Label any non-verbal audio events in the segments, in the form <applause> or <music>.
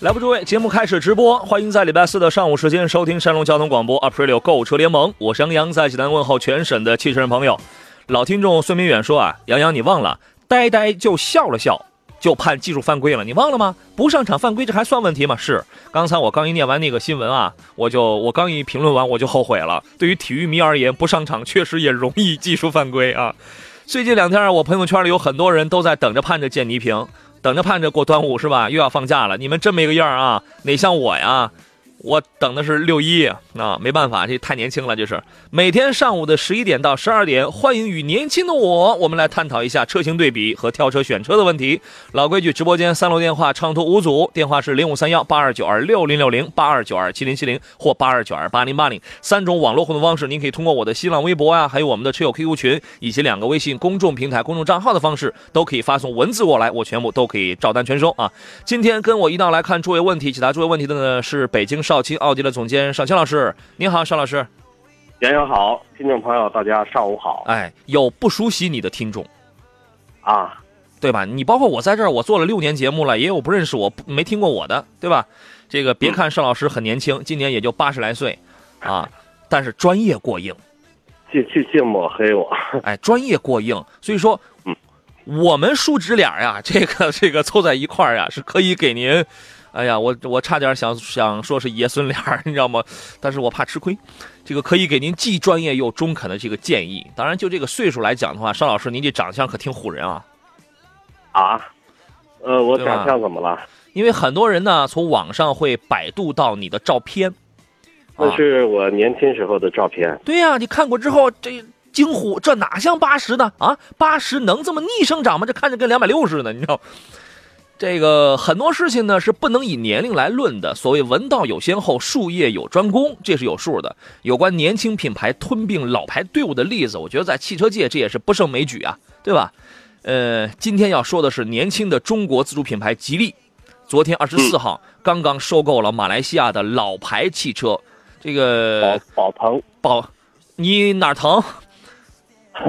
来吧，诸位，节目开始直播，欢迎在礼拜四的上午时间收听山东交通广播 Aprilio 购车联盟，我是杨洋，在济南问候全省的汽车人朋友。老听众孙明远说啊，杨洋你忘了，呆呆就笑了笑，就判技术犯规了，你忘了吗？不上场犯规，这还算问题吗？是，刚才我刚一念完那个新闻啊，我就我刚一评论完我就后悔了。对于体育迷而言，不上场确实也容易技术犯规啊。最近两天，我朋友圈里有很多人都在等着盼着见倪萍，等着盼着过端午是吧？又要放假了，你们这么一个样啊，哪像我呀？我等的是六一啊，没办法，这太年轻了。就是每天上午的十一点到十二点，欢迎与年轻的我，我们来探讨一下车型对比和挑车选车的问题。老规矩，直播间三楼电话畅通无阻，电话是零五三幺八二九二六零六零八二九二七零七零或八二九二八零八零三种网络互动方式，您可以通过我的新浪微博啊，还有我们的车友 QQ 群以及两个微信公众平台公众账号的方式，都可以发送文字过来，我全部都可以照单全收啊。今天跟我一道来看诸位问题，解答诸位问题的呢是北京。少卿奥迪的总监邵青老师，您好，邵老师。杨洋好，听众朋友大家上午好。哎，有不熟悉你的听众，啊，对吧？你包括我在这儿，我做了六年节目了，也有不认识我、没听过我的，对吧？这个别看邵老师很年轻，今年也就八十来岁，啊，但是专业过硬，净净净抹黑我。<laughs> 哎，专业过硬，所以说，嗯，我们叔侄俩呀，这个这个凑在一块儿呀，是可以给您。哎呀，我我差点想想说是爷孙俩，你知道吗？但是我怕吃亏，这个可以给您既专业又中肯的这个建议。当然，就这个岁数来讲的话，邵老师，您这长相可挺唬人啊！啊，呃，我长相怎么了？因为很多人呢，从网上会百度到你的照片，那是我年轻时候的照片。对呀，你看过之后这惊呼，这哪像八十呢？啊，八十能这么逆生长吗？这看着跟两百六似的，你知道？这个很多事情呢是不能以年龄来论的。所谓“文道有先后，术业有专攻”，这是有数的。有关年轻品牌吞并老牌队伍的例子，我觉得在汽车界这也是不胜枚举啊，对吧？呃，今天要说的是年轻的中国自主品牌吉利，昨天二十四号刚刚收购了马来西亚的老牌汽车，这个宝宝腾宝，你哪儿疼？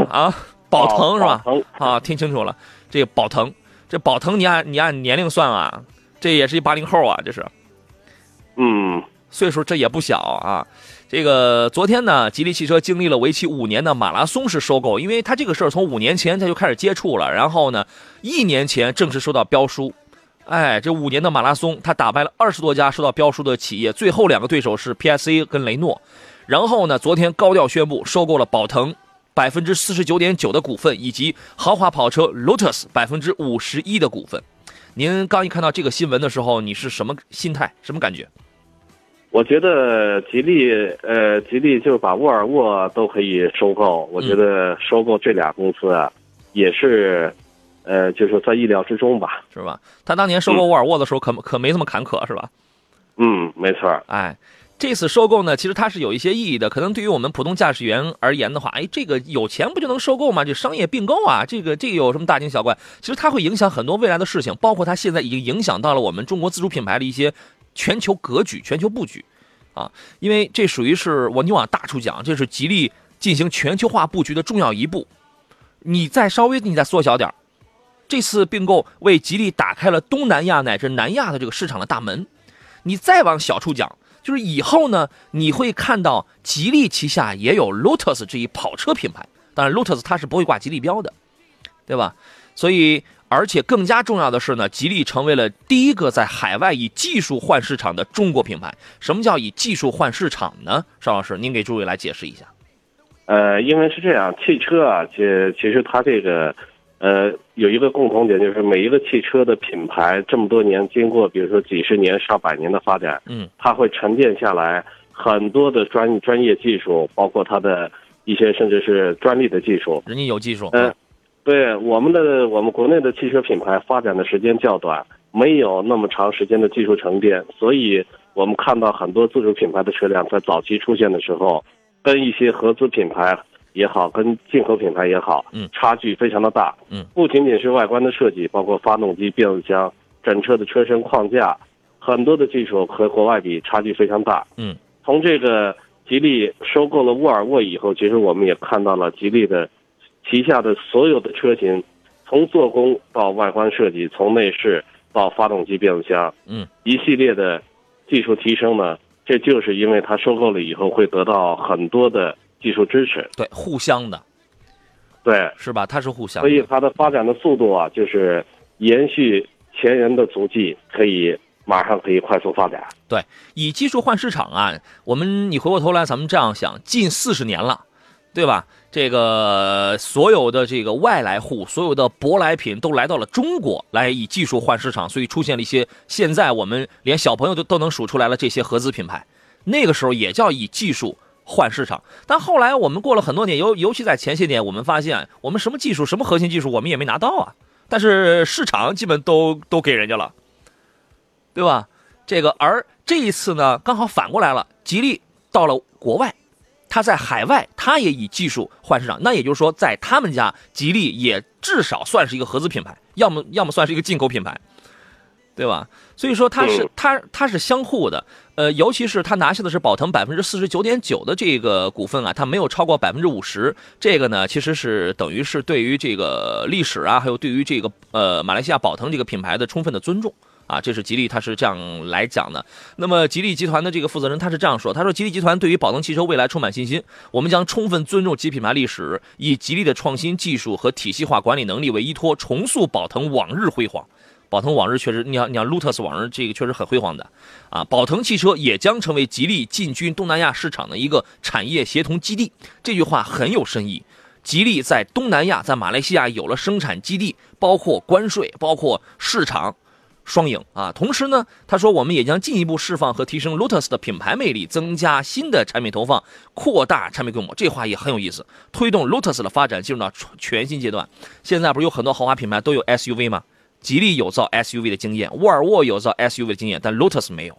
啊，宝腾是吧？啊，听清楚了，这个宝腾。这宝腾，你按你按年龄算啊，这也是一八零后啊，这是，嗯，岁数这也不小啊。这个昨天呢，吉利汽车经历了为期五年的马拉松式收购，因为他这个事儿从五年前他就开始接触了，然后呢，一年前正式收到标书，哎，这五年的马拉松，他打败了二十多家收到标书的企业，最后两个对手是 PSA 跟雷诺，然后呢，昨天高调宣布收购了宝腾。百分之四十九点九的股份，以及豪华跑车 Lotus 百分之五十一的股份。您刚一看到这个新闻的时候，你是什么心态？什么感觉？我觉得吉利，呃，吉利就是把沃尔沃都可以收购。我觉得收购这俩公司啊，也是，呃，就是在意料之中吧，是吧？他当年收购沃尔沃的时候，可可没这么坎坷，是吧？嗯，没错。哎。这次收购呢，其实它是有一些意义的。可能对于我们普通驾驶员而言的话，哎，这个有钱不就能收购吗？这商业并购啊，这个这个有什么大惊小怪？其实它会影响很多未来的事情，包括它现在已经影响到了我们中国自主品牌的一些全球格局、全球布局，啊，因为这属于是我你往大处讲，这是吉利进行全球化布局的重要一步。你再稍微你再缩小点这次并购为吉利打开了东南亚乃至南亚的这个市场的大门。你再往小处讲。就是以后呢，你会看到吉利旗下也有 Lotus 这一跑车品牌，当然 Lotus 它是不会挂吉利标的，对吧？所以，而且更加重要的是呢，吉利成为了第一个在海外以技术换市场的中国品牌。什么叫以技术换市场呢？邵老师，您给诸位来解释一下。呃，因为是这样，汽车啊，其其实它这个。呃，有一个共同点，就是每一个汽车的品牌这么多年经过，比如说几十年、上百年的发展，嗯，它会沉淀下来很多的专专业技术，包括它的一些甚至是专利的技术。人家有技术。嗯，对我们的我们国内的汽车品牌发展的时间较短，没有那么长时间的技术沉淀，所以。我们看到很多自主品牌的车辆在早期出现的时候，跟一些合资品牌也好，跟进口品牌也好，嗯。差距非常的大，嗯，不仅仅是外观的设计，包括发动机、变速箱、整车的车身框架，很多的技术和国外比差距非常大，嗯，从这个吉利收购了沃尔沃以后，其实我们也看到了吉利的旗下的所有的车型，从做工到外观设计，从内饰到发动机、变速箱，嗯，一系列的技术提升呢，这就是因为它收购了以后会得到很多的技术支持，对，互相的对，是吧？它是互相所以。它的发展的速度啊，就是延续前人的足迹，可以马上可以快速发展。对，以技术换市场啊，我们你回过头来，咱们这样想，近四十年了，对吧？这个所有的这个外来户，所有的舶来品都来到了中国，来以技术换市场，所以出现了一些现在我们连小朋友都都能数出来了这些合资品牌。那个时候也叫以技术换市场，但后来我们过了很多年，尤尤其在前些年，我们发现我们什么技术、什么核心技术我们也没拿到啊，但是市场基本都都给人家了，对吧？这个而这一次呢，刚好反过来了，吉利到了国外，它在海外，它也以技术换市场。那也就是说，在他们家，吉利也至少算是一个合资品牌，要么要么算是一个进口品牌，对吧？所以说它是嗯它它是相互的，呃，尤其是他拿下的是宝腾百分之四十九点九的这个股份啊，它没有超过百分之五十，这个呢其实是等于是对于这个历史啊，还有对于这个呃马来西亚宝腾这个品牌的充分的尊重。啊，这是吉利，他是这样来讲的。那么，吉利集团的这个负责人他是这样说：“他说，吉利集团对于宝腾汽车未来充满信心，我们将充分尊重其品牌历史，以吉利的创新技术和体系化管理能力为依托，重塑宝腾往日辉煌。宝腾往日确实，你想，你想，Lotus 往日这个确实很辉煌的啊。宝腾汽车也将成为吉利进军东南亚市场的一个产业协同基地。这句话很有深意。吉利在东南亚，在马来西亚有了生产基地，包括关税，包括市场。”双赢啊！同时呢，他说我们也将进一步释放和提升 Lotus 的品牌魅力，增加新的产品投放，扩大产品规模。这话也很有意思，推动 Lotus 的发展进入到全新阶段。现在不是有很多豪华品牌都有 SUV 吗？吉利有造 SUV 的经验，沃尔沃有造 SUV 的经验，但 Lotus 没有。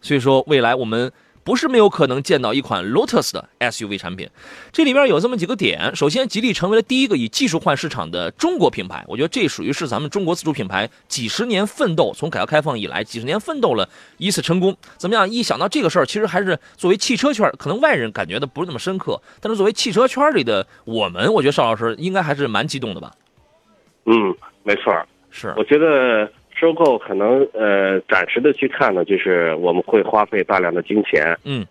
所以说，未来我们。不是没有可能见到一款 Lotus 的 SUV 产品，这里边有这么几个点。首先，吉利成为了第一个以技术换市场的中国品牌，我觉得这属于是咱们中国自主品牌几十年奋斗，从改革开放以来几十年奋斗了一次成功。怎么样？一想到这个事儿，其实还是作为汽车圈，可能外人感觉的不是那么深刻，但是作为汽车圈里的我们，我觉得邵老师应该还是蛮激动的吧？嗯，没错。是，我觉得收购可能呃暂时的去看呢，就是我们会花费大量的金钱，嗯，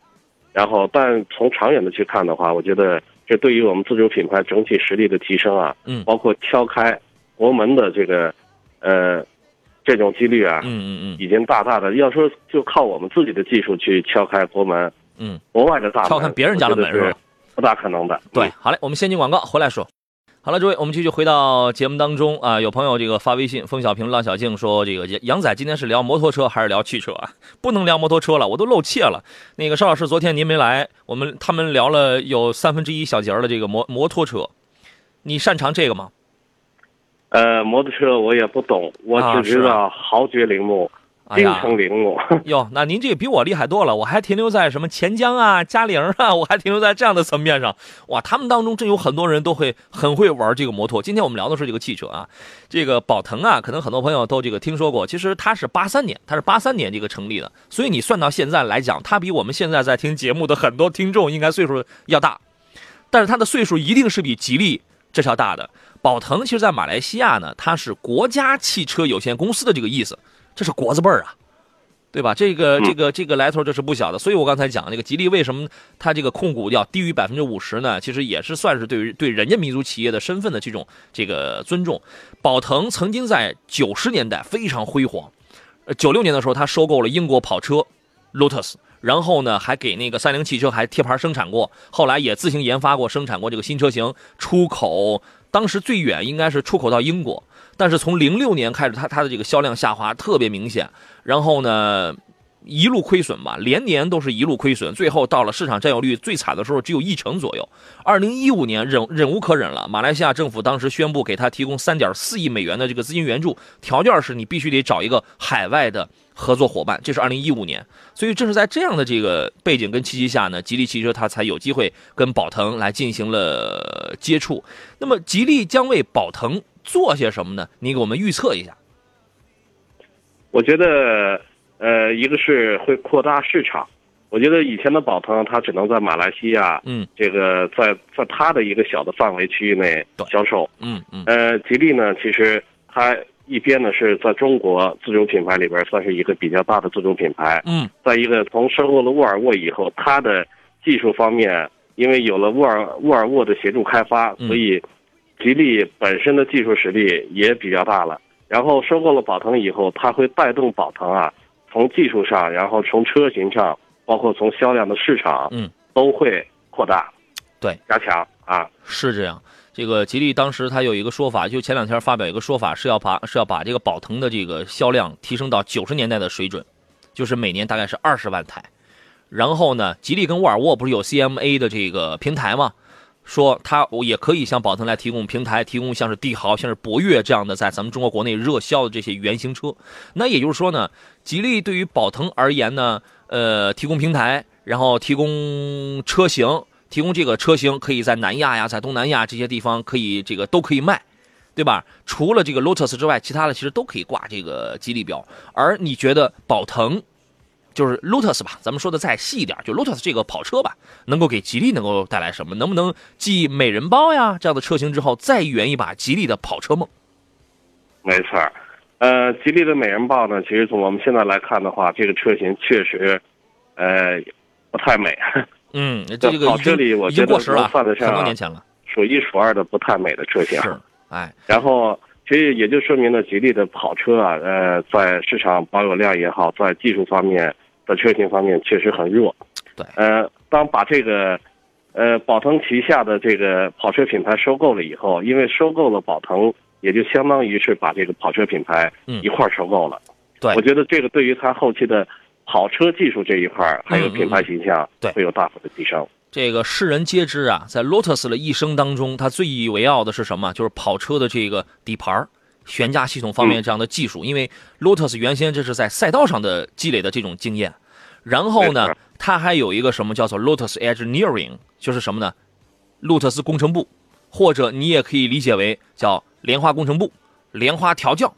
然后但从长远的去看的话，我觉得这对于我们自主品牌整体实力的提升啊，嗯包括敲开国门的这个呃这种几率啊，嗯嗯嗯已经大大的要说就靠我们自己的技术去敲开国门，嗯，国外的大门，敲开别人家的门是？不大可能的。对，好嘞，我们先进广告，回来说。好了，诸位，我们继续回到节目当中啊。有朋友这个发微信，风小平、浪小静说：“这个杨仔今天是聊摩托车还是聊汽车啊？不能聊摩托车了，我都露怯了。那个邵老师，昨天您没来，我们他们聊了有三分之一小节的这个摩摩托车，你擅长这个吗？呃，摩托车我也不懂，我只知道豪爵铃木、京哎呀，城铃木。<laughs> 哟，那您这个比我厉害多了，我还停留在什么钱江啊、嘉陵啊，我还停留在这样的层面上。哇，他们当中真有很多人都会很会玩这个摩托。今天我们聊的是这个汽车啊，这个宝腾啊，可能很多朋友都这个听说过。其实它是八三年，它是八三年这个成立的，所以你算到现在来讲，它比我们现在在听节目的很多听众应该岁数要大，但是它的岁数一定是比吉利这要大的。宝腾其实，在马来西亚呢，它是国家汽车有限公司的这个意思，这是国字辈儿啊。对吧？这个嗯这个这个来头这是不小的，所以我刚才讲那个吉利为什么它这个控股要低于百分之五十呢？其实也是算是对于对人家民族企业的身份的这种这个尊重。宝腾曾经在九十年代非常辉煌，呃，九六年的时候它收购了英国跑车 Lotus，然后呢还给那个三菱汽车还贴牌生产过，后来也自行研发过生产过这个新车型，出口当时最远应该是出口到英国。但是从零六年开始，它它的这个销量下滑特别明显。然后呢，一路亏损吧，连年都是一路亏损，最后到了市场占有率最惨的时候，只有一成左右。二零一五年忍忍无可忍了，马来西亚政府当时宣布给他提供三点四亿美元的这个资金援助，条件是你必须得找一个海外的合作伙伴，这是二零一五年。所以正是在这样的这个背景跟契机下呢，吉利汽车它才有机会跟宝腾来进行了接触。那么吉利将为宝腾做些什么呢？你给我们预测一下。我觉得。呃，一个是会扩大市场，我觉得以前的宝腾它只能在马来西亚，嗯，这个在在它的一个小的范围区域内销售，嗯嗯。呃，吉利呢，其实它一边呢是在中国自主品牌里边算是一个比较大的自主品牌，嗯。再一个，从收购了沃尔沃以后，它的技术方面，因为有了沃尔沃尔沃的协助开发，所以吉利本身的技术实力也比较大了。然后收购了宝腾以后，它会带动宝腾啊。从技术上，然后从车型上，包括从销量的市场，嗯，都会扩大，对，加强啊，是这样。这个吉利当时它有一个说法，就前两天发表一个说法，是要把是要把这个宝腾的这个销量提升到九十年代的水准，就是每年大概是二十万台。然后呢，吉利跟沃尔沃不是有 CMA 的这个平台吗？说它也可以向宝腾来提供平台，提供像是帝豪、像是博越这样的在咱们中国国内热销的这些原型车。那也就是说呢，吉利对于宝腾而言呢，呃，提供平台，然后提供车型，提供这个车型可以在南亚呀，在东南亚这些地方可以这个都可以卖，对吧？除了这个 Lotus 之外，其他的其实都可以挂这个吉利标。而你觉得宝腾？就是 Lotus 吧，咱们说的再细一点，就 Lotus 这个跑车吧，能够给吉利能够带来什么？能不能继美人豹呀这样的车型之后，再圆一把吉利的跑车梦？没错呃，吉利的美人豹呢，其实从我们现在来看的话，这个车型确实，呃，不太美。<laughs> 嗯，这个跑车里我觉得算得上很多年前了，数一数二的不太美的车型。是，哎，然后。其实也就说明了吉利的跑车啊，呃，在市场保有量也好，在技术方面的车型方面确实很弱。对，呃，当把这个，呃，宝腾旗下的这个跑车品牌收购了以后，因为收购了宝腾，也就相当于是把这个跑车品牌一块收购了。对，我觉得这个对于它后期的跑车技术这一块还有品牌形象，对，会有大幅的提升。这个世人皆知啊，在 Lotus 的一生当中，他最以为傲的是什么？就是跑车的这个底盘、悬架系统方面这样的技术。因为 Lotus 原先这是在赛道上的积累的这种经验。然后呢，它还有一个什么叫做 Lotus Engineering，就是什么呢？路特斯工程部，或者你也可以理解为叫莲花工程部、莲花调教。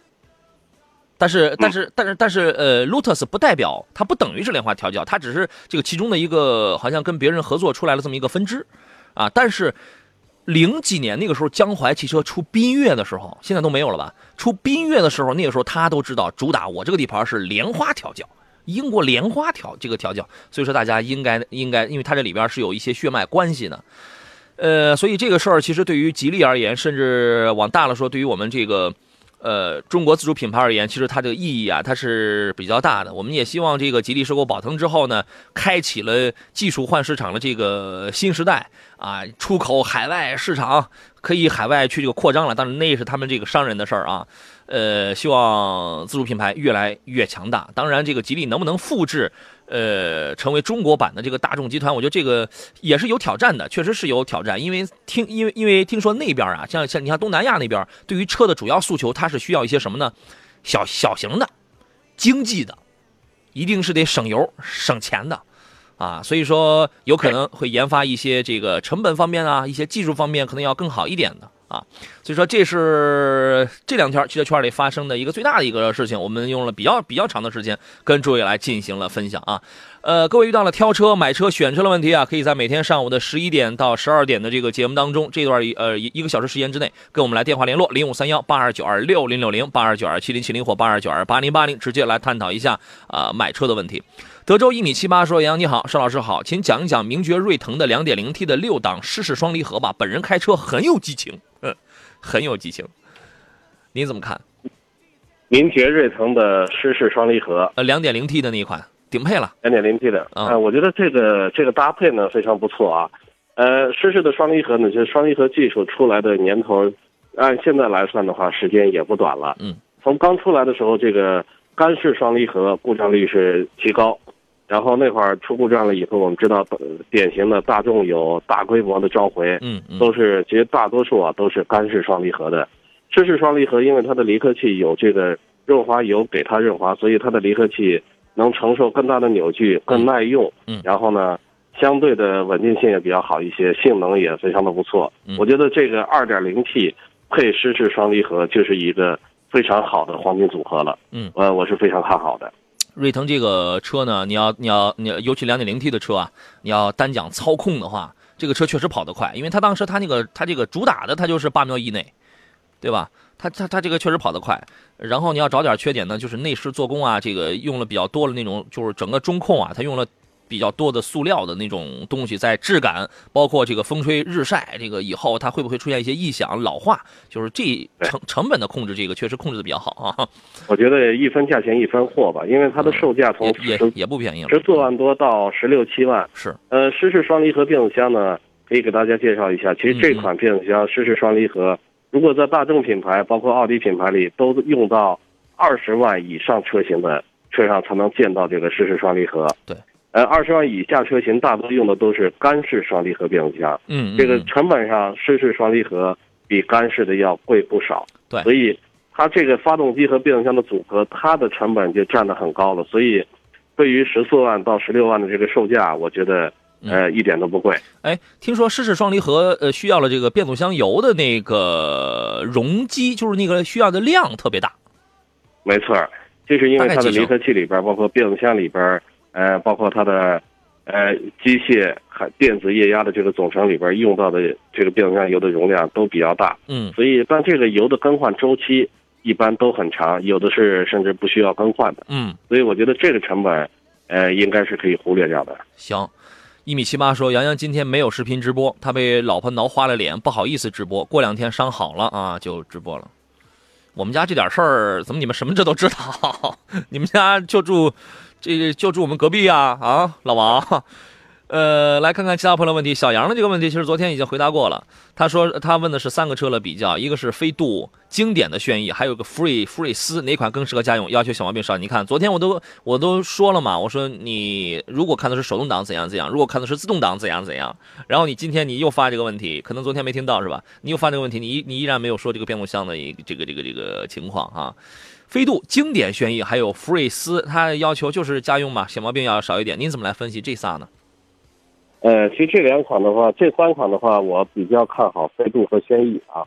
但是，但是，但是，但是，呃，Lotus 不代表它不等于是莲花调教，它只是这个其中的一个，好像跟别人合作出来了这么一个分支，啊。但是零几年那个时候，江淮汽车出缤越的时候，现在都没有了吧？出缤越的时候，那个时候他都知道主打我这个底盘是莲花调教，英国莲花调这个调教，所以说大家应该应该，因为它这里边是有一些血脉关系的，呃，所以这个事儿其实对于吉利而言，甚至往大了说，对于我们这个。呃，中国自主品牌而言，其实它这个意义啊，它是比较大的。我们也希望这个吉利收购宝腾之后呢，开启了技术换市场的这个新时代啊，出口海外市场可以海外去这个扩张了。但是那也是他们这个商人的事儿啊。呃，希望自主品牌越来越强大。当然，这个吉利能不能复制？呃，成为中国版的这个大众集团，我觉得这个也是有挑战的，确实是有挑战。因为听，因为因为听说那边啊，像像你看东南亚那边，对于车的主要诉求，它是需要一些什么呢？小小型的，经济的，一定是得省油省钱的，啊，所以说有可能会研发一些这个成本方面啊，一些技术方面可能要更好一点的。啊，所以说这是这两天汽车圈里发生的一个最大的一个事情，我们用了比较比较长的时间跟诸位来进行了分享啊。呃，各位遇到了挑车、买车、选车的问题啊，可以在每天上午的十一点到十二点的这个节目当中，这段呃一个小时时间之内，跟我们来电话联络零五三幺八二九二六零六零八二九二七零七零或八二九二八零八零，直接来探讨一下啊买车的问题。德州一米七八说：“杨你好，邵老师好，请讲一讲名爵锐腾的 2.0T 的六档湿式双离合吧。本人开车很有激情，嗯，很有激情，您怎么看？名爵锐腾的湿式双离合，呃，，2.0T 的那一款顶配了，，2.0T 的啊，我觉得这个这个搭配呢非常不错啊。呃，湿式的双离合呢，就是双离合技术出来的年头，按现在来算的话，时间也不短了。嗯，从刚出来的时候，这个。干式双离合故障率是极高。然后那会儿出故障了以后，我们知道，典型的大众有大规模的召回，嗯嗯都是其实大多数啊都是干式双离合的。湿式双离合因为它的离合器有这个润滑油给它润滑，所以它的离合器能承受更大的扭矩，更耐用。嗯然后呢，相对的稳定性也比较好一些，性能也非常的不错。嗯我觉得这个 2.0T 配湿式双离合就是一个非常好的黄金组合了。嗯，呃，我是非常看好的。瑞腾这个车呢，你要你要你要尤其两点零 T 的车啊，你要单讲操控的话，这个车确实跑得快，因为它当时它那个它这个主打的它就是八秒以内，对吧？它它它这个确实跑得快。然后你要找点缺点呢，就是内饰做工啊，这个用了比较多的那种，就是整个中控啊，它用了。比较多的塑料的那种东西，在质感，包括这个风吹日晒，这个以后它会不会出现一些异响、老化？就是这成成本的控制，这个确实控制的比较好啊。我觉得一分价钱一分货吧，因为它的售价从也也也不便宜了，十四万多到十六七万。是呃，湿式双离合变速箱呢，可以给大家介绍一下。其实这嗯款变速箱湿式双离合，如果在大众品牌，包括奥迪品牌里，都用到二十万以上车型的车上才能见到这个湿式双离合。对。呃，二十万以下车型大多用的都是干式双离合变速箱，嗯，嗯这个嗯成本上湿式双离合比干式的要贵不少。对所以它这个发动机和变速箱的组合，它的成本就占得很高了。所以，对于十四万到十六万的这个售价，我觉得呃一点都不贵。哎，听说湿式双离合呃需要了这个变速箱油的那个容积，就是那个需要的量特别大。没错儿，就是因为它的离合器里边儿，包括变速箱里边儿，呃，包括它的呃机械还电子液压的这个总成里边用到的这个变速箱油的容量都比较大，嗯所以但这个油的更换周期一般都很长，有的是甚至不需要更换的，嗯，所以我觉得这个成本，呃，应该是可以忽略掉的。行。一米七八说，杨洋今天没有视频直播，他被老婆挠花了脸，不好意思直播。过两天伤好了啊，就直播了。我们家这点事儿，怎么你们什么这都知道？<laughs> 你们家就住这就住我们隔壁呀？啊，老王。呃，来看看其他朋友问题。小杨的这个问题，其实昨天已经回答过了。他说他问的是三个车的比较，一个是飞度经典的轩逸，还有个福瑞福瑞斯，哪款更适合家用？要求小毛病少。你看，昨天我都我都说了嘛，我说你如果看的是手动挡怎样怎样，如果看的是自动挡怎样怎样。然后你今天你又发这个问题，可能昨天没听到是吧？你又发这个问题，你你依然没有说这个变速箱的一这个这个这个情况啊。飞度经典轩逸还有福睿斯，它要求就是家用嘛，小毛病要少一点。您怎么来分析这仨呢？呃，其实这两款的话，这三款的话，我比较看好飞度和轩逸啊。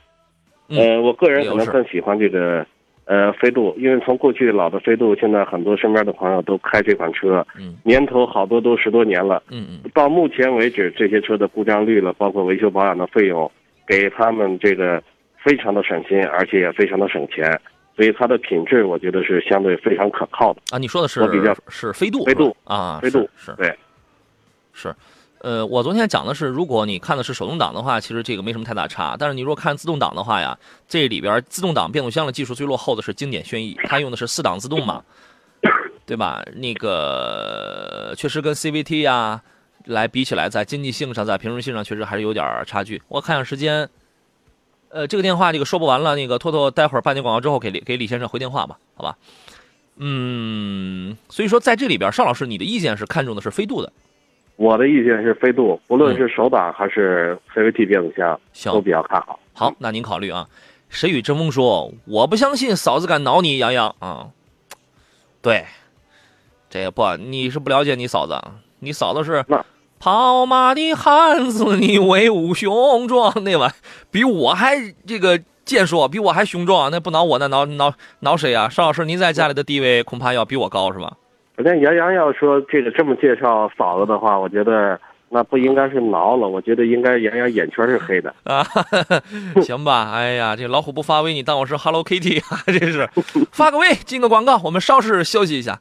嗯呃，我个人可能更喜欢这个呃飞度，因为从过去老的飞度，现在很多身边的朋友都开这款车，嗯年头好多都十多年了。嗯嗯到目前为止，这些车的故障率了，包括维修保养的费用，给他们这个非常的省心，而且也非常的省钱，所以它的品质我觉得是相对非常可靠的。啊，你说的是我比较是飞度飞度啊，飞度是是对，是，呃，我昨天讲的是，如果你看的是手动挡的话，其实这个没什么太大差。但是你如果看自动挡的话呀，这里边自动挡变速箱的技术最落后的是经典轩逸，它用的是四档自动嘛，对吧？那个确实跟 CVT 呀来比起来，在经济性上，在平顺性上确实还是有点差距。我看下时间，呃，这个电话这个说不完了，那个托托待会儿半点广告之后给李给李先生回电话吧，好吧？嗯，所以说在这里边，邵老师你的意见是看中的是飞度的，我的意见是飞度，不论是手挡还是 CVT 变速箱，行都比较看好。好，那您考虑啊。谁与争锋说：“我不相信嫂子敢挠你，杨洋啊。”对，这个不，你是不了解你嫂子，你嫂子是那跑马的汉子，你威武雄壮，那玩意比我还这个健硕，比我还雄壮，那不挠我，那挠挠挠谁啊？邵老师，您在家里的地位恐怕要比我高是吧？反正杨洋要说这个这么介绍嫂子的话，我觉得那不应该是挠了，我觉得应该杨洋眼圈是黑的。<laughs> 啊，行吧，哎呀，这老虎不发威，你当我是 Hello Kitty 啊？这是 <laughs> 发个威，进个广告，我们稍事休息一下。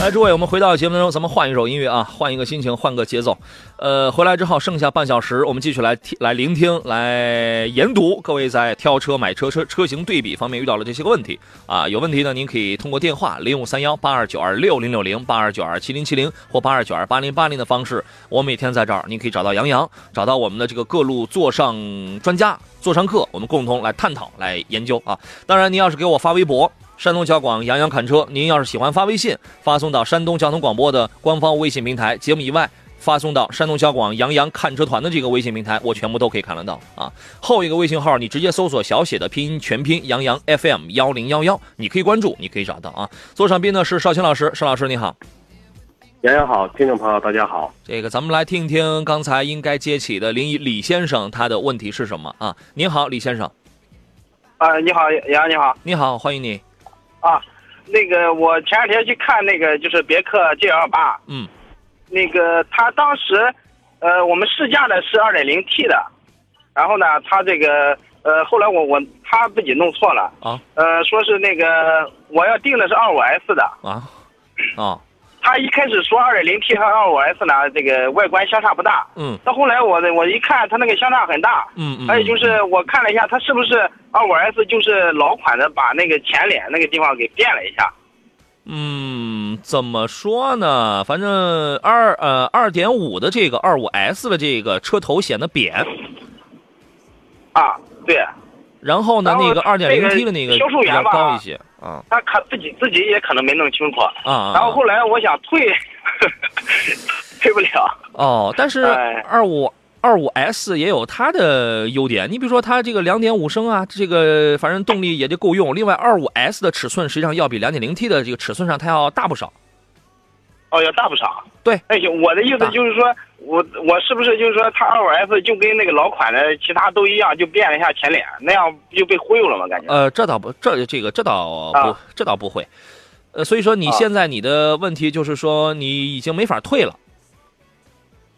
来，诸位，我们回到节目当中，咱们换一首音乐啊，换一个心情，换个节奏。呃，回来之后剩下半小时，我们继续来听、来聆听、来研读各位在挑车、买车、车车型对比方面遇到了这些个问题啊。有问题呢，您可以通过电话零五三幺八二九二六零六零、八二九二七零七零或八二九二八零八零的方式，我每天在这儿，您可以找到杨洋，找到我们的这个各路座上专家、座上客，我们共同来探讨、来研究啊。当然，您要是给我发微博。山东交广杨洋侃车，您要是喜欢发微信，发送到山东交通广播的官方微信平台，节目以外发送到山东交广杨洋看车团的这个微信平台，我全部都可以看得到啊。后一个微信号你直接搜索小写的拼音全拼杨洋 FM 幺零幺幺，你可以关注，你可以找到啊。座上宾呢是邵青老师，邵老师你好。杨洋好，听众朋友大家好。这个咱们来听一听刚才应该接起的林李先生他的问题是什么啊？您好，李先生。啊，你好，杨洋，你好你好，欢迎你。啊，那个我前两天去看那个就是别克 GL 八，嗯，那个他当时，呃，我们试驾的是 2.0T 的，然后呢，他这个呃，后来我我他自己弄错了，啊。呃，说是那个我要定的是 25S 的，啊。啊 <laughs> 他一开始说二点零 T 和二五 S 呢，这个外观相差不大，嗯。到后来我我一看，它那个相差很大，嗯嗯，还有就是我看了一下，它是不是二五 S 就是老款的，把那个前脸那个地方给变了一下。嗯，怎么说呢？反正二呃二点五的这个二五 S 的这个车头显得扁，啊，对，然后呢，那个二点零 T 的那个销售比较员吧高一些啊他可自己自己也可能没弄清楚。啊啊。然后后来我想退，<laughs> 退不了。哦，但是哎二五二五 S 也有它的优点，你比如说它这个两点五升啊，这个反正动力也就够用。另外，二五 S 的尺寸实际上要比两点零 T 的这个尺寸上它要大不少。哦，要大不少。对，哎，我的意思就是说，我我是不是就是说，它二五 S 就跟那个老款的其他都一样，就变了一下前脸，那样就被忽悠了吗？感觉。呃，这倒不，这这个这倒不，啊这倒不会。呃，所以说你啊现在你的问题就是说你已经没法退了。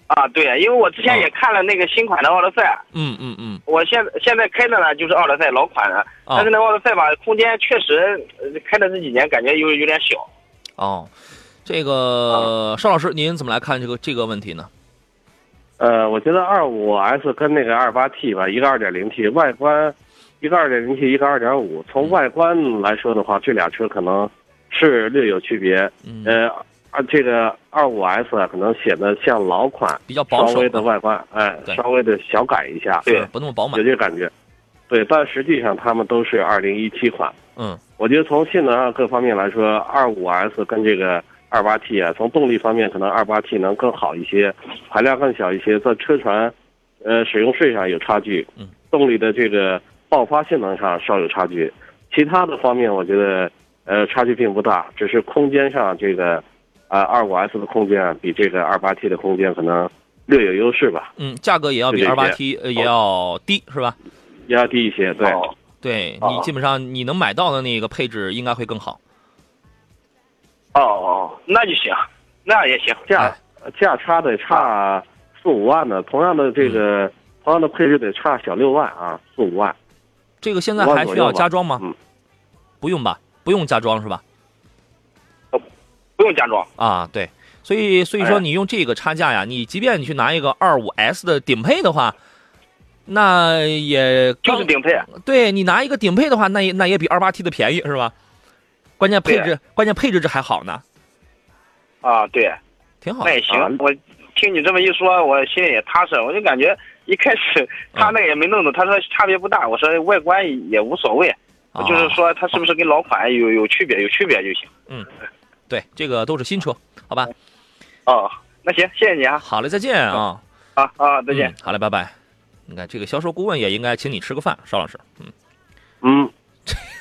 啊，对，因为我之前啊也看了那个新款的奥德赛，嗯嗯嗯我现现在开的呢就是奥德赛老款的，啊但是那奥德赛吧，空间确实呃开的这几年感觉有有点小。哦，这啊个邵老师您怎么来看这个这个问题呢？呃，我觉得二五 S 跟那个二八 T 吧，一个二点零 T 外观，一个二点零 T，一个二点五。从外观来说的话，这俩车可能是略有区别。嗯，呃，啊，这个二五 S 啊，可能显得像老款，比较保守，稍微的外观，哎，稍微的小改一下，对不那么饱满有。这个感觉。对，但实际上他们都是二零一七款。嗯我觉得从性能上各方面来说，二五 S 跟这个二八 T 啊，从动力方面可能二八 T 能更好一些，排量更小一些，在车船，呃，使用税上有差距，嗯，动力的这个爆发性能上稍有差距，其他的方面我觉得呃差距并不大，只是空间上这个啊二五 S 的空间啊比这个二八 T 的空间可能略有优势吧，嗯，价格也要比二八些 T 呃也要低是吧？也要低一些，对。哦对哦你基本上你能买到的那个配置应该会更好。哦哦，那就行，那也行。价价差得差四五万呢，同样的这个、同样的配置得差小六万啊，四五万。这个现在还需要加装吗？嗯不用吧，不用加装是吧？不用加装。啊，对，所以所以说哎你用这个差价呀，你即便你去拿一个二五 S 的顶配的话，那也刚就是顶配，对你拿一个顶配的话，那也那也比二八 T 的便宜是吧？关键配置关键配置这还好呢，啊，对，挺好那。也行啊。我听你这么一说，我心里也踏实。我就感觉一开始他那个也没弄懂，他说差别不大，我说外观也无所谓，我就是啊说他是不是跟老款有有区别，有区别就行。嗯对，这个都是新车，好吧？哦，那行，谢谢你啊，好嘞，再见啊！啊啊，再见。嗯好嘞，拜拜。你看这个销售顾问也应该请你吃个饭，邵老师。嗯，嗯，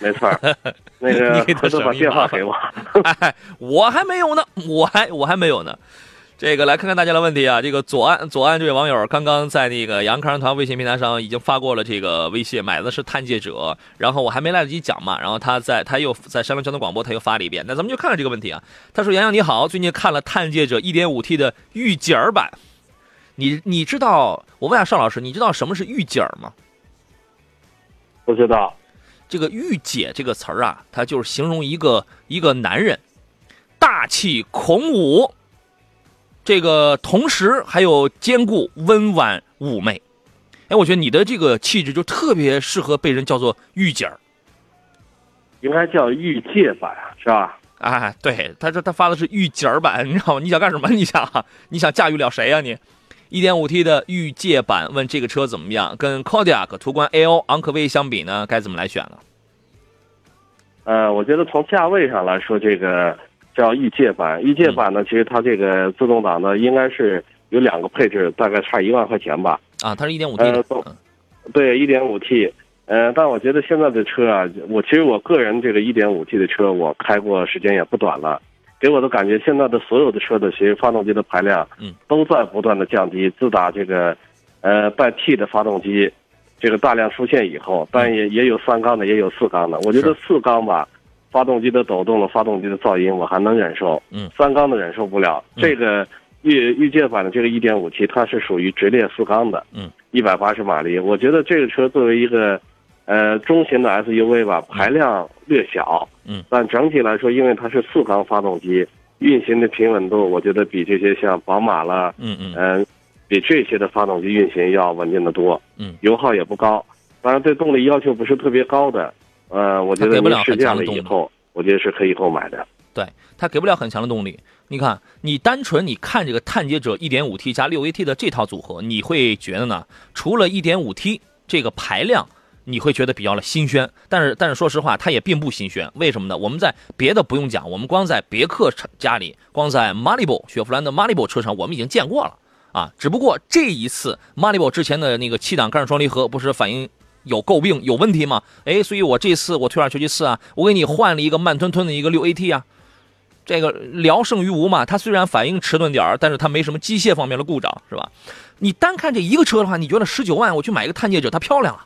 没错儿。<laughs> 那个你给他回头把电话给我。<laughs> 哎，我还没有呢，我还我还没有呢。这个来看看大家的问题啊，这个左岸左岸这位网友刚刚在那个杨康团微信平台上已经发过了这个微信，买的是探界者，然后我还没来得及讲嘛，然后他在他又在山东交通广播他又发了一遍，那咱们就看看这个问题啊。他说：“杨洋你好，最近看了探界者 1.5T 的御姐儿版，你你知道？我问下邵老师，你知道什么是御姐儿吗？不知道，这个御姐这个词儿啊，它就是形容一个一个男人大气孔武，这个同时还有兼顾温婉妩媚。哎，我觉得你的这个气质就特别适合被人叫做御姐儿。应该叫御姐吧是吧？哎，对，他说他发的是御姐儿版，你知道吗？你想干什么？你想你想驾驭了谁呀、你？1.5T 的御界版，问这个车怎么样？跟 Kodiaq 途观 L 昂科威相比呢，该怎么来选呢？呃，我觉得从价位上来说，这个叫御界版。御界版呢，其实它这个自动挡呢，应该是有两个配置，大概差一万块钱吧。啊，它是 1.5T 的呃，都嗯对，一点五 T，呃，但我觉得现在的车啊，我其实我个人这个一点五 T 的车，我开过时间也不短了，给我的感觉，现在的所有的车的其实发动机的排量，嗯，都在不断的降低。自打这个，呃，带 T 的发动机，这个大量出现以后，但也也有三缸的，也有四缸的。我觉得四缸吧，发动机的抖动了，发动机的噪音我还能忍受，嗯，三缸的忍受不了。嗯这个御御界版的这个一点五 T，它是属于直列四缸的，嗯，一百八十马力。我觉得这个车作为一个，呃，中型的 SUV 吧，排量略小，嗯，但整体来说，因为它是四缸发动机，运行的平稳度，我觉得比这些像宝马了，嗯嗯嗯、比这些的发动机运行要稳定的多，嗯，油耗也不高，当然对动力要求不是特别高的，呃，我觉得它给不了您试驾很强的动力了以后，我觉得是可以购买的。对，它给不了很强的动力。你看，你单纯你看这个探界者 1.5T 加 6AT 的这套组合，你会觉得呢？除了 1.5T 这个排量，你会觉得比较的新鲜，但是但是说实话，它也并不新鲜。为什么呢？我们在别的不用讲，我们光在别克家里，光在 Malibu 雪佛兰的 Malibu 车上，我们已经见过了啊。只不过这一次 Malibu 之前的那个七档干式双离合不是反应有诟病有问题吗？哎，所以我这次我退而求其次啊，我给你换了一个慢吞吞的一个 6AT 啊。这个聊胜于无嘛，它虽然反应迟钝点儿，但是它没什么机械方面的故障，是吧？你单看这一个车的话，你觉得十九万我去买一个探界者，它漂亮啊，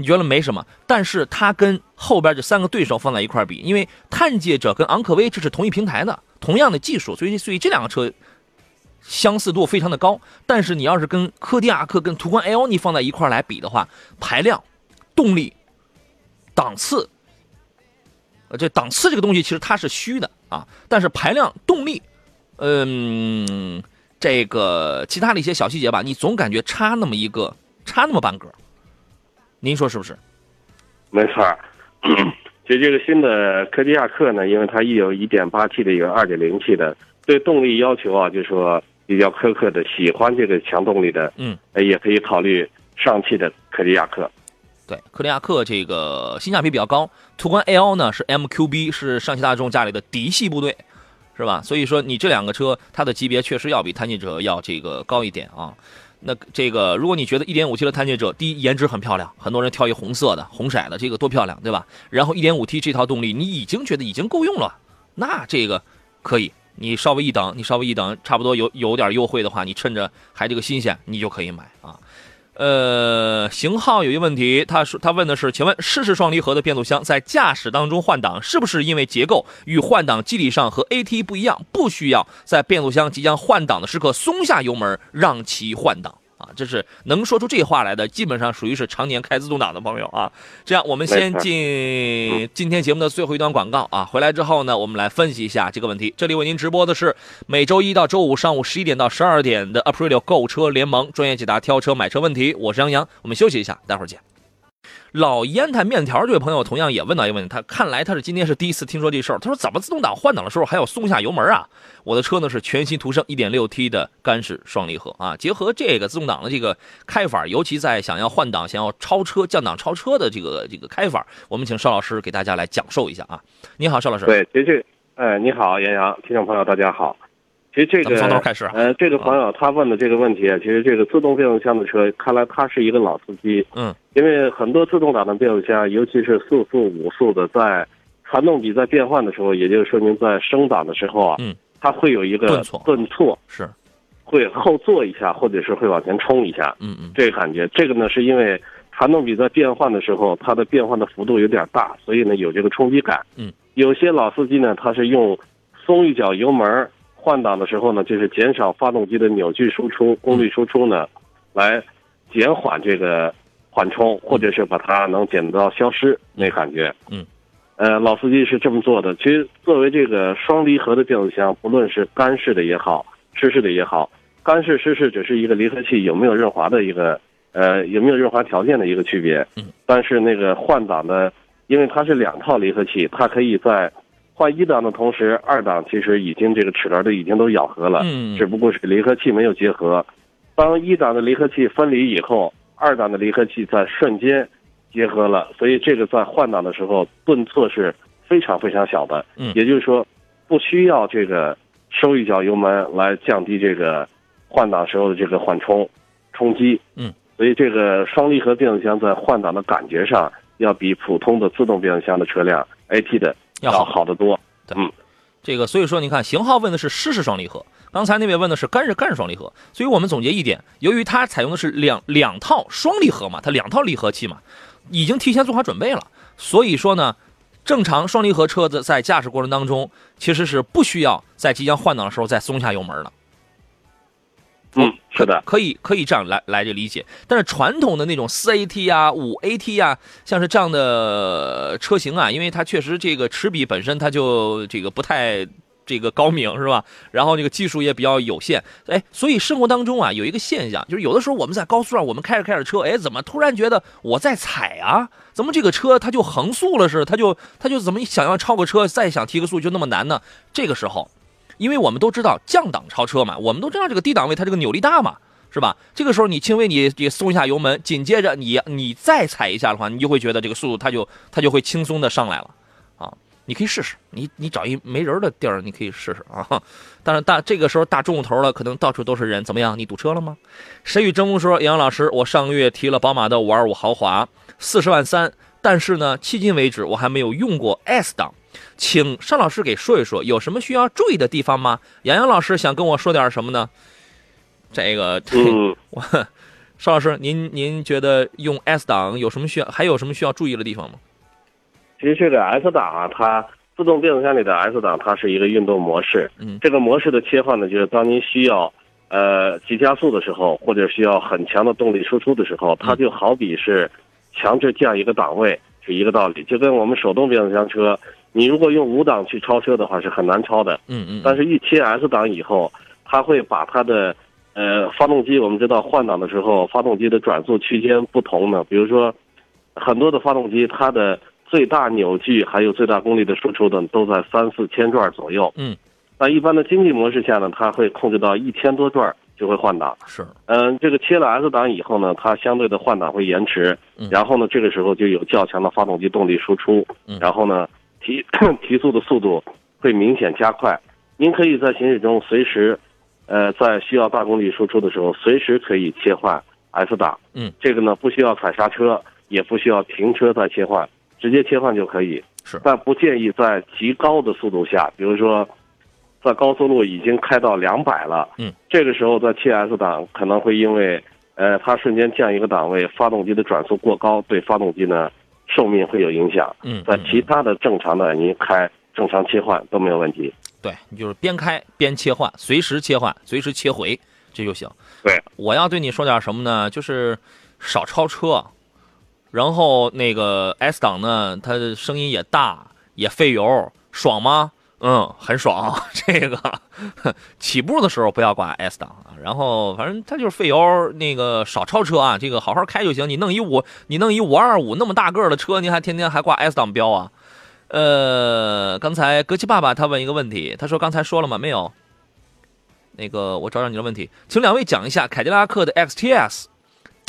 你觉得没什么？但是它跟后边这三个对手放在一块比，因为探界者跟昂科威这是同一平台的，同样的技术，所以所以这两个车相似度非常的高。但是你要是跟科迪亚克、跟途观 L 你放在一块来比的话，排量、动力、档次。呃，这档次这个东西其实它是虚的啊，但是排量、动力，嗯，这个其他的一些小细节吧，你总感觉差那么一个，差那么半格。您说是不是？没错儿，<clears throat> 其实这个新的科迪亚克呢，因为它一有 1.8T 的，有 2.0T 的，对动力要求啊，就是说比较苛刻的，喜欢这个强动力的，嗯，呃，也可以考虑上汽的科迪亚克。对，科迪亚克这个性价比比较高，途观 L 呢是 MQB，是上汽大众家里的嫡系部队，是吧？所以说你这两个车它的级别确实要比探界者要这个高一点啊。那这个如果你觉得 1.5T 的探界者，第一颜值很漂亮，很多人挑一红色的、红色的，这个多漂亮，对吧？然后 1.5T 这套动力你已经觉得已经够用了，那这个可以，你稍微一等，你稍微一等，差不多有有点优惠的话，你趁着还这个新鲜，你就可以买啊。呃，型号有一个问题，他说他问的是，请问湿式双离合的变速箱在驾驶当中换挡，是不是因为结构与换挡机理上和 AT 不一样，不需要在变速箱即将换挡的时刻松下油门让其换挡？啊，这是能说出这话来的，基本上属于是常年开自动挡的朋友啊。这样，我们先进今天节目的最后一段广告啊，回来之后呢，我们来分析一下这个问题。这里为您直播的是每周一到周五上午十一点到十二点的 Aprilio 购车联盟专业解答挑车买车问题，我是杨洋，我们休息一下，待会儿见。老烟台面条这位朋友同样也问到一个问题，他看来他是今天是第一次听说这事儿。他说怎么自动挡换挡的时候还要松下油门啊？我的车呢是全新途胜 1.6T 的干式双离合啊，结合这个自动挡的这个开法，尤其在想要换挡、想要超车、降档超车的这个这个开法，我们请邵老师给大家来讲授一下啊。你好，邵老师。对，其实这个，呃，你好，杨洋，听众朋友，大家好。其实这个，从头开始啊呃，这个朋友他问的这个问题啊，其实这个自动变速箱的车，看来他是一个老司机。嗯，因为很多自动挡的变速箱，尤其是四速、五速的，在传动比在变换的时候，也就是说明在升档的时候啊，嗯，它会有一个顿挫顿挫，是，会后坐一下，或者是会往前冲一下，嗯嗯这个感觉。这个呢，是因为传动比在变换的时候，它的变换的幅度有点大，所以呢有这个冲击感。嗯，有些老司机呢，他是用松一脚油门儿换挡的时候呢，就是减少发动机的扭矩输出、功率输出呢，来减缓这个缓冲，或者是把它能减到消失那感觉。嗯，呃，老司机是这么做的。其实作为这个双离合的变速箱，不论是干式的也好，湿式的也好，干式、湿式只是一个离合器有没有润滑的一个呃有没有润滑条件的一个区别。嗯，但是那个换挡的，因为它是两套离合器，它可以在换一档的同时，二档其实已经这个齿轮都已经都咬合了，嗯只不过是离合器没有结合。当一档的离合器分离以后，二档的离合器在瞬间结合了，所以这个在换挡的时候顿挫是非常非常小的。嗯也就是说，不需要这个收一脚油门来降低这个换挡时候的这个缓冲冲击。嗯，所以这个双离合变速箱在换挡的感觉上，要比普通的自动变速箱的车辆 AT 的要好。好得多。对，嗯。这个所以说，你看型号问的是湿式双离合，刚才那位问的是干式干式双离合，所以我们总结一点，由于它采用的是两两套双离合嘛，它两套离合器嘛，已经提前做好准备了，所以说呢，正常双离合车子在驾驶过程当中，其实是不需要在即将换挡的时候再松下油门的。嗯，是的。可以可以这样来来这理解。但是传统的那种四 AT 啊、五 AT 啊，像是这样的车型啊，因为它确实这个齿比本身它就这个不太。这个高明是吧？然后这个技术也比较有限，哎，所以生活当中啊有一个现象，就是有的时候我们在高速上，我们开着开着车，哎，怎么突然觉得我在踩啊？怎么这个车它就横速了似的？它就它就怎么想要超个车，再想提个速就那么难呢？这个时候，因为我们都知道降档超车嘛，我们都知道这个低档位它这个扭力大嘛，是吧？这个时候你轻微你你松一下油门，紧接着你你再踩一下的话，你就会觉得这个速度它就它就会轻松的上来了啊！你可以试试，你你找一没人的地儿，你可以试试啊。当然大这个时候大中午头了，可能到处都是人，怎么样？你堵车了吗？谁与争锋说，杨老师，我上个月提了宝马的五二五豪华，四十万三，但是呢，迄今为止我还没有用过 S 档。请邵老师给说一说，有什么需要注意的地方吗？杨洋老师想跟我说点什么呢？这个，嗯，<laughs> 我邵老师，您您觉得用 S 档有什么需要，还有什么需要注意的地方吗？其实这个 S 档啊，它自动变速箱里的 S 档，它是一个运动模式。嗯这个模式的切换呢，就是当您需要呃急加速的时候，或者需要很强的动力输出的时候，它就好比是强制降一个档位，是一个道理。就跟我们手动变速箱车，你如果用五档去超车的话，是很难超的。嗯嗯，但是，一切 S 档以后，它会把它的呃发动机，我们知道换挡的时候，发动机的转速区间不同呢。比如说，很多的发动机，它的最大扭矩还有最大功率的输出等，都在三四千转左右。嗯，那一般的经济模式下呢，它会控制到一千多转就会换挡。是，嗯，这个切了 S 档以后呢，它相对的换挡会延迟嗯，然后呢，这个时候就有较强的发动机动力输出嗯，然后呢，提 <clears throat> 提速的速度会明显加快。您可以在行驶中随时，呃，在需要大功率输出的时候，随时可以切换 S 档。嗯，这个呢不需要踩刹车，也不需要停车再切换，直接切换就可以。是但不建议在极高的速度下，比如说，在高速路已经开到两百了，嗯，这个时候在切 S 档可能会因为，呃，它瞬间降一个档位，发动机的转速过高，对发动机呢寿命会有影响。嗯，在嗯其他的正常的您开正常切换都没有问题。对，你就是边开边切换，随时切换，随时切回，这就行。对，我要对你说点什么呢？就是少超车，然后那个 S 档呢，它的声音也大，也费油，爽吗？嗯，很爽。<laughs> 这个 <laughs> 起步的时候不要挂 S 档啊，然后反正它就是费油，那个少超车啊，这个好好开就行。你弄一五，你弄一五二五那么大个的车，您还天天还挂 S 档标啊？呃，刚才格奇爸爸他问一个问题，他说刚才说了吗？没有。那个我找找你的问题，请两位讲一下凯迪拉克的 XTS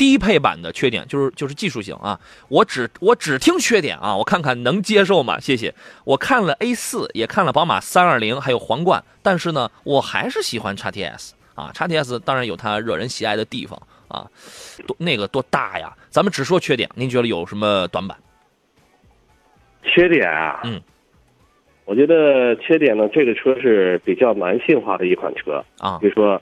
低配版的缺点，就是就是技术型啊。我只我只听缺点啊，我看看能接受吗？谢谢。我看了 A 四，也看了宝马三二零，还有皇冠，但是呢，我还是喜欢 XTS 啊。XTS 当然有它惹人喜爱的地方啊，多那个多大呀？咱们只说缺点，您觉得有什么短板？缺点啊，嗯，我觉得缺点呢，这个车是比较男性化的一款车，啊比如说，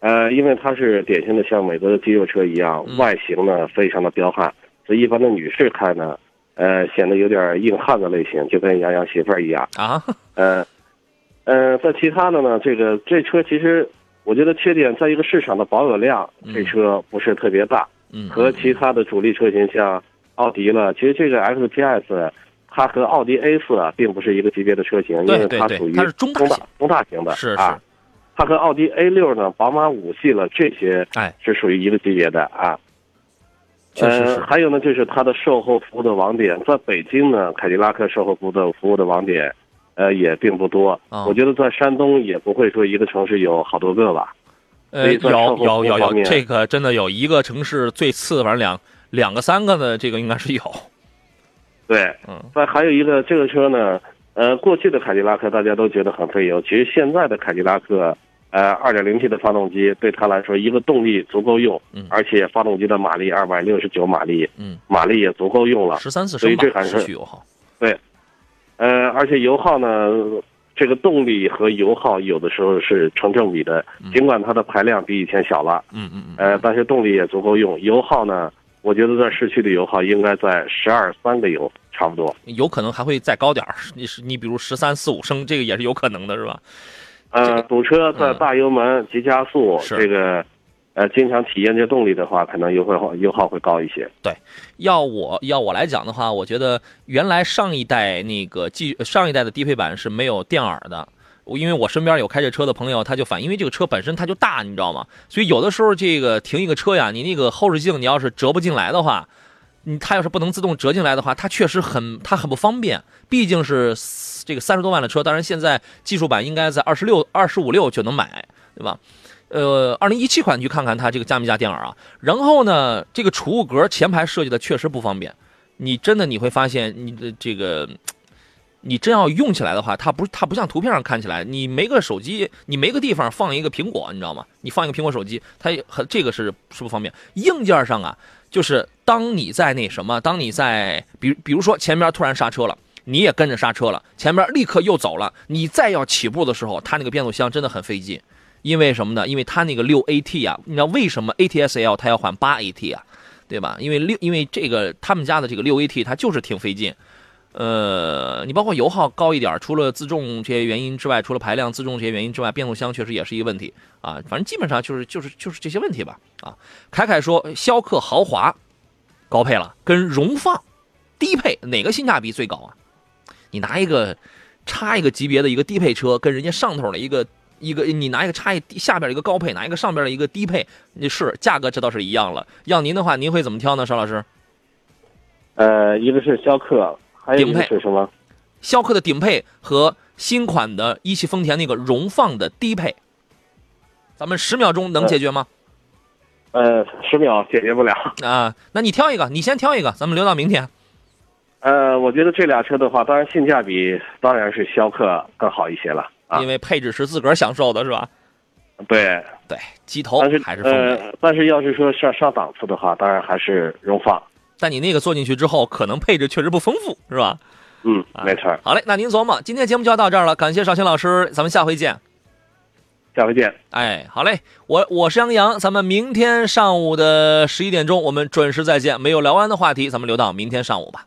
呃，因为它是典型的像美国的肌肉车一样，嗯外形呢非常的彪悍，所以一般的女士开呢，呃，显得有点硬汉的类型，就跟杨洋媳妇儿一样。啊，呃，呃，在其他的呢，这个这车其实我觉得缺点在一个市场的保有量，嗯这车不是特别大，嗯，和其他的主力车型像奥迪了，其实这个 XPS 它和奥迪 A 4啊并不是一个级别的车型，因为它属于中大中大型的，是啊是。它和奥迪 A 六呢、宝马五系了这些哎，是属于一个级别的啊。确实是呃，还有呢，就是它的售后服务的网点，在北京呢，凯迪拉克售后服务的服务的网点，呃，也并不多。啊我觉得在山东也不会说一个城市有好多个吧。呃，有有有有，这个真的有一个城市最次，反正两两个三个的，这个应该是有。对，嗯，再还有一个这个车呢，呃，过去的凯迪拉克大家都觉得很费油，其实现在的凯迪拉克，呃，2.0T 的发动机对它来说，一个动力足够用，嗯而且发动机的马力269马力，嗯，马力也足够用了。十三四所以，这还是油耗。对呃，而且油耗呢，这个动力和油耗有的时候是成正比的，尽管它的排量比以前小了，嗯嗯嗯，呃，但是动力也足够用。油耗呢，我觉得在市区的油耗应该在十二三个油差不多。有可能还会再高点儿。你是你比如十三四五升，这个也是有可能的，是吧？呃，堵车在嗯大油门、急加速，是这个，呃，经常体验这动力的话，可能油耗油耗会高一些。对要我要我来讲的话，我觉得原来上一代那个技上一代的低配版是没有电耳的。我因为我身边有开这车的朋友，他就反，因为这个车本身它就大，你知道吗？所以有的时候这个停一个车呀，你那个后视镜你要是折不进来的话，你它要是不能自动折进来的话，它确实很它很不方便。毕竟是这个三十多万的车，当然现在技术版应该在二十六、二十五六就能买，对吧？呃，二零一七款你去看看它这个加没加电耳啊？然后呢，这个储物格前排设计的确实不方便，你真的你会发现你的这个。你真要用起来的话，它不是它不像图片上看起来，你没个手机，你没个地方放一个苹果，你知道吗？你放一个苹果手机，它也很这个是是不方便。硬件上啊，就是当你在那什么，当你在比比如说前面突然刹车了，你也跟着刹车了，前面立刻又走了，你再要起步的时候，它那个变速箱真的很费劲。因为什么呢？因为它那个六 AT 啊，你知道为什么 ATS-L 它要换八 AT 啊？对吧？因为六，因为这个他们家的这个六 AT 它就是挺费劲。呃，你包括油耗高一点，除了自重这些原因之外，除了排量、自重这些原因之外，变速箱确实也是一个问题啊。反正基本上就是就是就是这些问题吧。啊，凯凯说，逍客豪华高配了，跟荣放低配哪个性价比最高啊？你拿一个差一个级别的一个低配车，跟人家上头的一个一个，你拿一个差一下边一个高配，拿一个上边的一个低配，那是价格这倒是一样了。要您的话，您会怎么挑呢，邵老师？呃，一个是逍客，顶配是什么？逍客的顶配和新款的一汽丰田那个荣放的低配，咱们十秒钟能解决吗？呃，十秒解决不了。<laughs> 啊，那你挑一个，你先挑一个，咱们留到明天。呃，我觉得这俩车的话，当然性价比当然是逍客更好一些了啊因。为配置是自个儿享受的，是吧？对，对，机头但是还是。呃，但是要是说上上档次的话，当然还是荣放。但你那个坐进去之后，可能配置确实不丰富，是吧？嗯，啊没错儿。好嘞，那您琢磨，今天节目就要到这儿了，感谢少卿老师，咱们下回见。下回见。哎，好嘞，我我是杨洋，咱们明天上午的十一点钟，我们准时再见。没有聊完的话题，咱们留到明天上午吧。